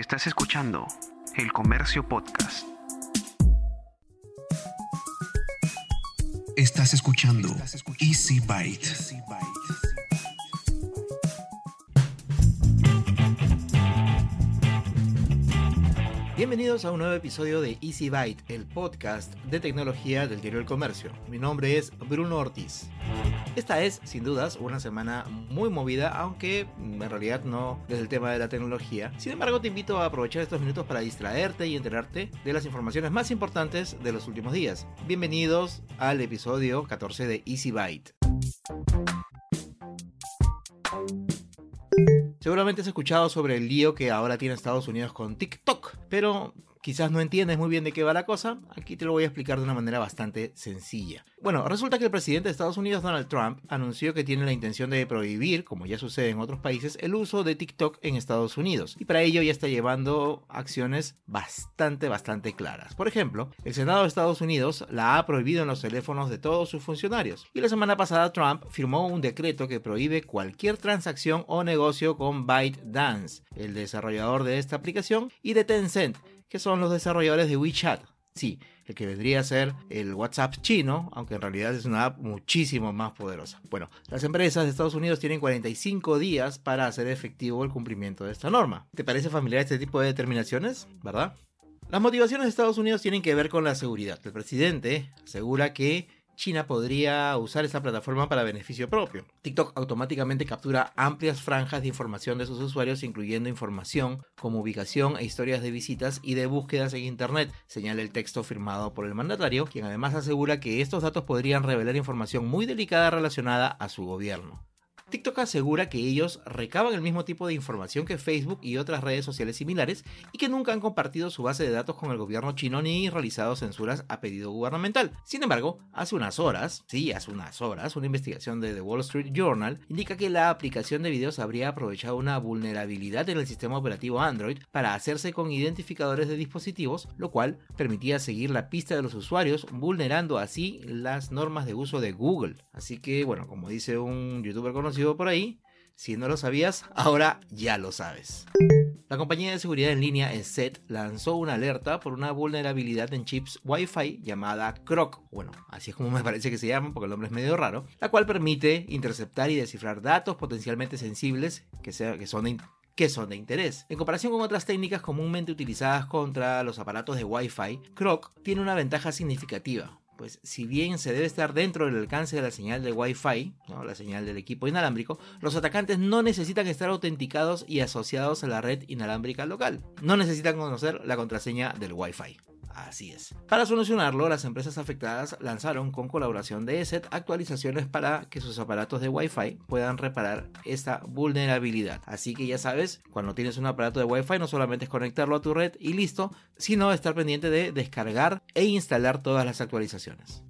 Estás escuchando El Comercio Podcast. Estás escuchando Easy Byte. Bienvenidos a un nuevo episodio de Easy Byte, el podcast de tecnología del diario El Comercio. Mi nombre es Bruno Ortiz. Esta es, sin dudas, una semana muy movida, aunque en realidad no desde el tema de la tecnología. Sin embargo, te invito a aprovechar estos minutos para distraerte y enterarte de las informaciones más importantes de los últimos días. Bienvenidos al episodio 14 de Easy Byte. Seguramente has escuchado sobre el lío que ahora tiene Estados Unidos con TikTok, pero quizás no entiendes muy bien de qué va la cosa, aquí te lo voy a explicar de una manera bastante sencilla. Bueno, resulta que el presidente de Estados Unidos, Donald Trump, anunció que tiene la intención de prohibir, como ya sucede en otros países, el uso de TikTok en Estados Unidos. Y para ello ya está llevando acciones bastante, bastante claras. Por ejemplo, el Senado de Estados Unidos la ha prohibido en los teléfonos de todos sus funcionarios. Y la semana pasada Trump firmó un decreto que prohíbe cualquier transacción o negocio con ByteDance, el desarrollador de esta aplicación, y de Tencent, que son los desarrolladores de WeChat. Sí, el que vendría a ser el WhatsApp chino, aunque en realidad es una app muchísimo más poderosa. Bueno, las empresas de Estados Unidos tienen 45 días para hacer efectivo el cumplimiento de esta norma. ¿Te parece familiar este tipo de determinaciones? ¿Verdad? Las motivaciones de Estados Unidos tienen que ver con la seguridad. El presidente asegura que China podría usar esta plataforma para beneficio propio. TikTok automáticamente captura amplias franjas de información de sus usuarios, incluyendo información como ubicación e historias de visitas y de búsquedas en Internet, señala el texto firmado por el mandatario, quien además asegura que estos datos podrían revelar información muy delicada relacionada a su gobierno. TikTok asegura que ellos recaban el mismo tipo de información que Facebook y otras redes sociales similares y que nunca han compartido su base de datos con el gobierno chino ni realizado censuras a pedido gubernamental. Sin embargo, hace unas horas, sí, hace unas horas, una investigación de The Wall Street Journal indica que la aplicación de videos habría aprovechado una vulnerabilidad en el sistema operativo Android para hacerse con identificadores de dispositivos, lo cual permitía seguir la pista de los usuarios, vulnerando así las normas de uso de Google. Así que, bueno, como dice un youtuber conocido, por ahí. Si no lo sabías, ahora ya lo sabes. La compañía de seguridad en línea ESET lanzó una alerta por una vulnerabilidad en chips Wi-Fi llamada Croc, bueno, así es como me parece que se llama porque el nombre es medio raro, la cual permite interceptar y descifrar datos potencialmente sensibles que, son de que son de interés. En comparación con otras técnicas comúnmente utilizadas contra los aparatos de Wi-Fi, Croc tiene una ventaja significativa pues si bien se debe estar dentro del alcance de la señal de Wi-Fi, la señal del equipo inalámbrico, los atacantes no necesitan estar autenticados y asociados a la red inalámbrica local. No necesitan conocer la contraseña del Wi-Fi. Así es. Para solucionarlo, las empresas afectadas lanzaron con colaboración de ESET actualizaciones para que sus aparatos de Wi-Fi puedan reparar esta vulnerabilidad. Así que ya sabes, cuando tienes un aparato de Wi-Fi no solamente es conectarlo a tu red y listo, sino estar pendiente de descargar e instalar todas las actualizaciones.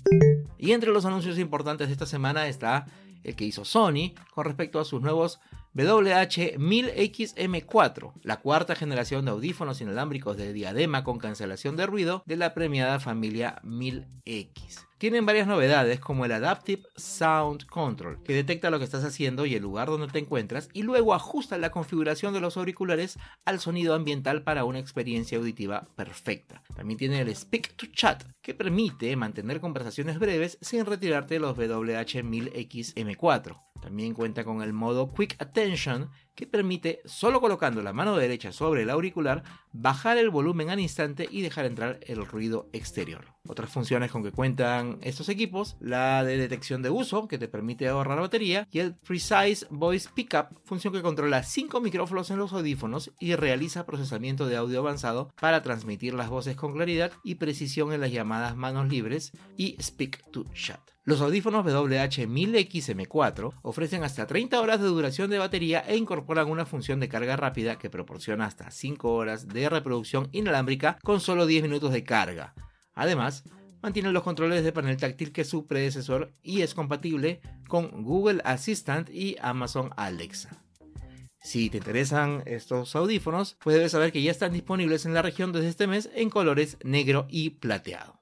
Y entre los anuncios importantes de esta semana está el que hizo Sony con respecto a sus nuevos WH-1000XM4, la cuarta generación de audífonos inalámbricos de diadema con cancelación de ruido de la premiada familia 1000X. Tienen varias novedades como el Adaptive Sound Control, que detecta lo que estás haciendo y el lugar donde te encuentras y luego ajusta la configuración de los auriculares al sonido ambiental para una experiencia auditiva perfecta. También tiene el Speak to Chat, que permite mantener conversaciones breves sin retirarte los WH-1000XM4. También cuenta con el modo Quick Attention, que permite, solo colocando la mano derecha sobre el auricular, bajar el volumen al instante y dejar entrar el ruido exterior. Otras funciones con que cuentan estos equipos, la de detección de uso, que te permite ahorrar batería, y el Precise Voice Pickup, función que controla 5 micrófonos en los audífonos y realiza procesamiento de audio avanzado para transmitir las voces con claridad y precisión en las llamadas manos libres y Speak to Chat. Los audífonos WH-1000XM4 ofrecen hasta 30 horas de duración de batería e incorporan una función de carga rápida que proporciona hasta 5 horas de reproducción inalámbrica con solo 10 minutos de carga. Además, mantienen los controles de panel táctil que su predecesor y es compatible con Google Assistant y Amazon Alexa. Si te interesan estos audífonos, pues debes saber que ya están disponibles en la región desde este mes en colores negro y plateado.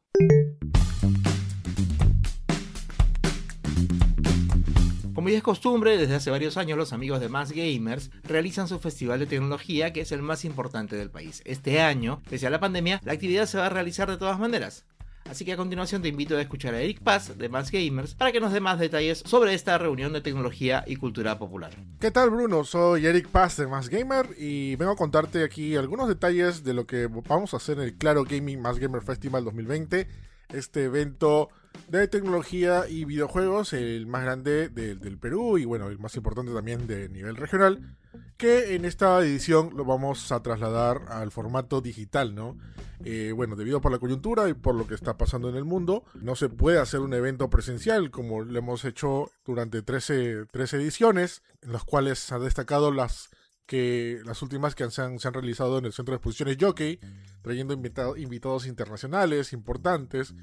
Como es costumbre, desde hace varios años los amigos de Más Gamers realizan su festival de tecnología que es el más importante del país. Este año, pese a la pandemia, la actividad se va a realizar de todas maneras. Así que a continuación te invito a escuchar a Eric Paz de Más Gamers para que nos dé más detalles sobre esta reunión de tecnología y cultura popular. ¿Qué tal Bruno? Soy Eric Paz de Más Gamer y vengo a contarte aquí algunos detalles de lo que vamos a hacer en el Claro Gaming Más Gamer Festival 2020, este evento de tecnología y videojuegos, el más grande del Perú y bueno, el más importante también de nivel regional, que en esta edición lo vamos a trasladar al formato digital, ¿no? Eh, bueno, debido por la coyuntura y por lo que está pasando en el mundo, no se puede hacer un evento presencial como lo hemos hecho durante 13, 13 ediciones, en las cuales ha destacado las que las últimas que se han, realizado en el Centro de Exposiciones Jockey, trayendo invitados internacionales importantes,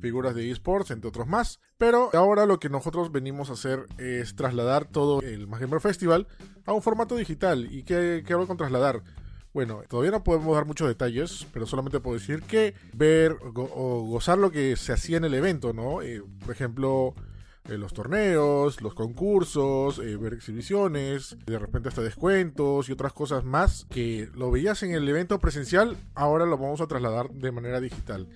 figuras de esports, entre otros más. Pero ahora lo que nosotros venimos a hacer es trasladar todo el Gamer Festival a un formato digital. ¿Y qué, qué hago con trasladar? Bueno, todavía no podemos dar muchos detalles, pero solamente puedo decir que ver o gozar lo que se hacía en el evento, ¿no? Eh, por ejemplo, eh, los torneos, los concursos, eh, ver exhibiciones, de repente hasta descuentos y otras cosas más que lo veías en el evento presencial, ahora lo vamos a trasladar de manera digital.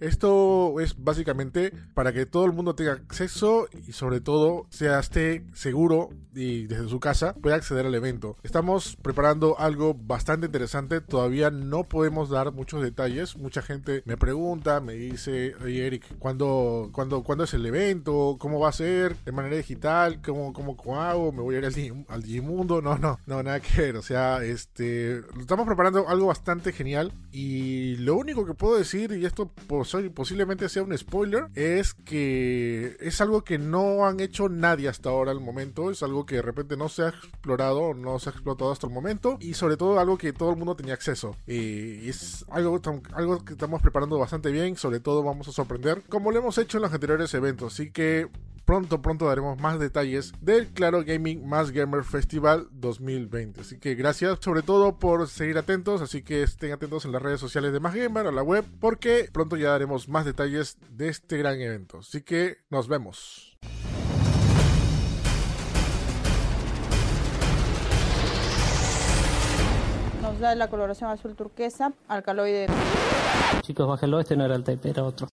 Esto es básicamente para que todo el mundo tenga acceso y sobre todo sea esté seguro y desde su casa pueda acceder al evento. Estamos preparando algo bastante interesante, todavía no podemos dar muchos detalles. Mucha gente me pregunta, me dice, oye Eric, ¿cuándo, cuándo, ¿cuándo es el evento? ¿Cómo va a ser? ¿De manera digital? ¿Cómo, cómo, cómo hago? ¿Me voy a ir al, al Digimundo? No, no, no, nada que ver. O sea, este, estamos preparando algo bastante genial y lo único que puedo decir, y esto posiblemente sea un spoiler, es que es algo que no han hecho nadie hasta ahora al momento, es algo que de repente no se ha explorado, no se ha explotado hasta el momento, y sobre todo algo que todo el mundo tenía acceso. Y es algo, algo que estamos preparando bastante bien, sobre todo vamos a sorprender, como lo hemos hecho en los anteriores eventos, así que pronto, pronto daremos más detalles del Claro Gaming Más Gamer Festival 2020. Así que gracias sobre todo por seguir atentos, así que estén atentos en las redes sociales de Más Gamer, a la web, porque pronto ya daremos más detalles de este gran evento. Así que nos vemos. Nos da la coloración azul turquesa, alcaloide. Chicos, bájenlo, este no era el tape, era otro.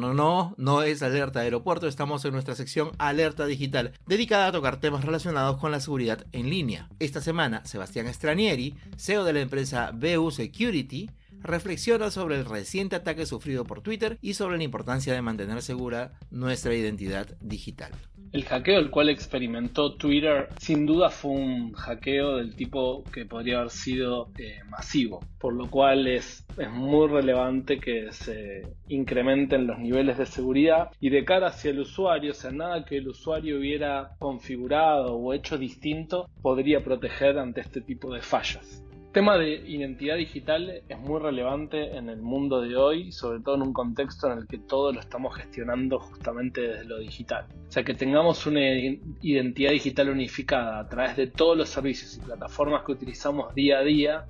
No, no, no es alerta aeropuerto, estamos en nuestra sección Alerta Digital, dedicada a tocar temas relacionados con la seguridad en línea. Esta semana, Sebastián Stranieri, CEO de la empresa BU Security, reflexiona sobre el reciente ataque sufrido por Twitter y sobre la importancia de mantener segura nuestra identidad digital. El hackeo el cual experimentó Twitter sin duda fue un hackeo del tipo que podría haber sido eh, masivo, por lo cual es, es muy relevante que se incrementen los niveles de seguridad y de cara hacia el usuario, o sea, nada que el usuario hubiera configurado o hecho distinto podría proteger ante este tipo de fallas. El tema de identidad digital es muy relevante en el mundo de hoy, sobre todo en un contexto en el que todo lo estamos gestionando justamente desde lo digital. O sea, que tengamos una identidad digital unificada a través de todos los servicios y plataformas que utilizamos día a día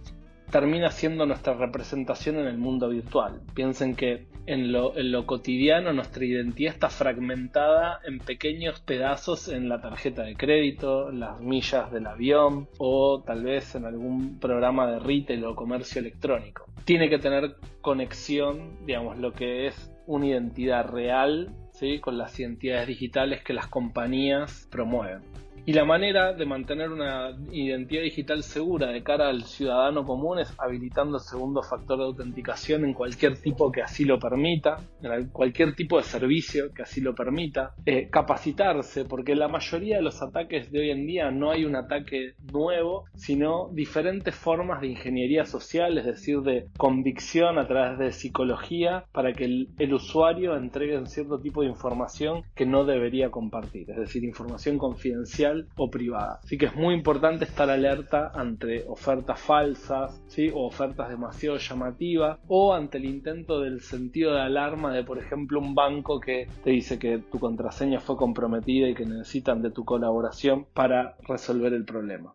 termina siendo nuestra representación en el mundo virtual. Piensen que en lo, en lo, cotidiano nuestra identidad está fragmentada en pequeños pedazos en la tarjeta de crédito, las millas del avión o tal vez en algún programa de retail o comercio electrónico. Tiene que tener conexión, digamos, lo que es una identidad real con las identidades digitales que las compañías promueven. Y la manera de mantener una identidad digital segura de cara al ciudadano común es habilitando el segundo factor de autenticación en cualquier tipo que así lo permita, en cualquier tipo de servicio que así lo permita. Eh, capacitarse, porque la mayoría de los ataques de hoy en día no hay un ataque nuevo, sino diferentes formas de ingeniería social, es decir, de convicción a través de psicología para que el, el usuario entregue un cierto tipo de información que no debería compartir, es decir, información confidencial o privada. Así que es muy importante estar alerta ante ofertas falsas ¿sí? o ofertas demasiado llamativas o ante el intento del sentido de alarma de, por ejemplo, un banco que te dice que tu contraseña fue comprometida y que necesitan de tu colaboración para resolver el problema.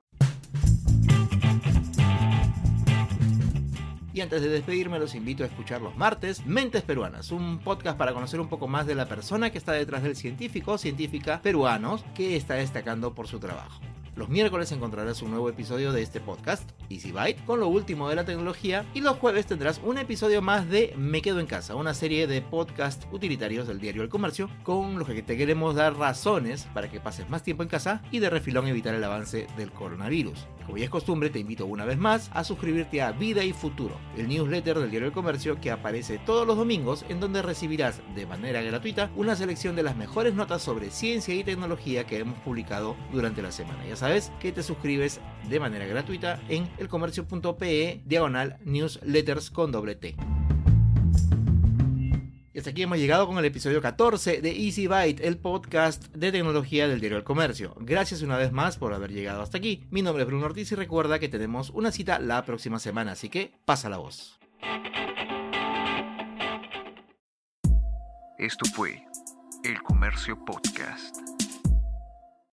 Y antes de despedirme los invito a escuchar los martes Mentes Peruanas, un podcast para conocer un poco más de la persona que está detrás del científico o científica peruanos que está destacando por su trabajo. Los miércoles encontrarás un nuevo episodio de este podcast, Easy Byte, con lo último de la tecnología. Y los jueves tendrás un episodio más de Me Quedo en Casa, una serie de podcasts utilitarios del diario El Comercio, con los que te queremos dar razones para que pases más tiempo en casa y de refilón evitar el avance del coronavirus. Como ya es costumbre, te invito una vez más a suscribirte a Vida y Futuro, el newsletter del diario El Comercio que aparece todos los domingos, en donde recibirás de manera gratuita una selección de las mejores notas sobre ciencia y tecnología que hemos publicado durante la semana. Ya sabes que te suscribes de manera gratuita en elcomercio.pe diagonal newsletters con doble T. Y hasta aquí hemos llegado con el episodio 14 de Easy Byte, el podcast de tecnología del diario El Comercio. Gracias una vez más por haber llegado hasta aquí. Mi nombre es Bruno Ortiz y recuerda que tenemos una cita la próxima semana, así que pasa la voz. Esto fue El Comercio Podcast.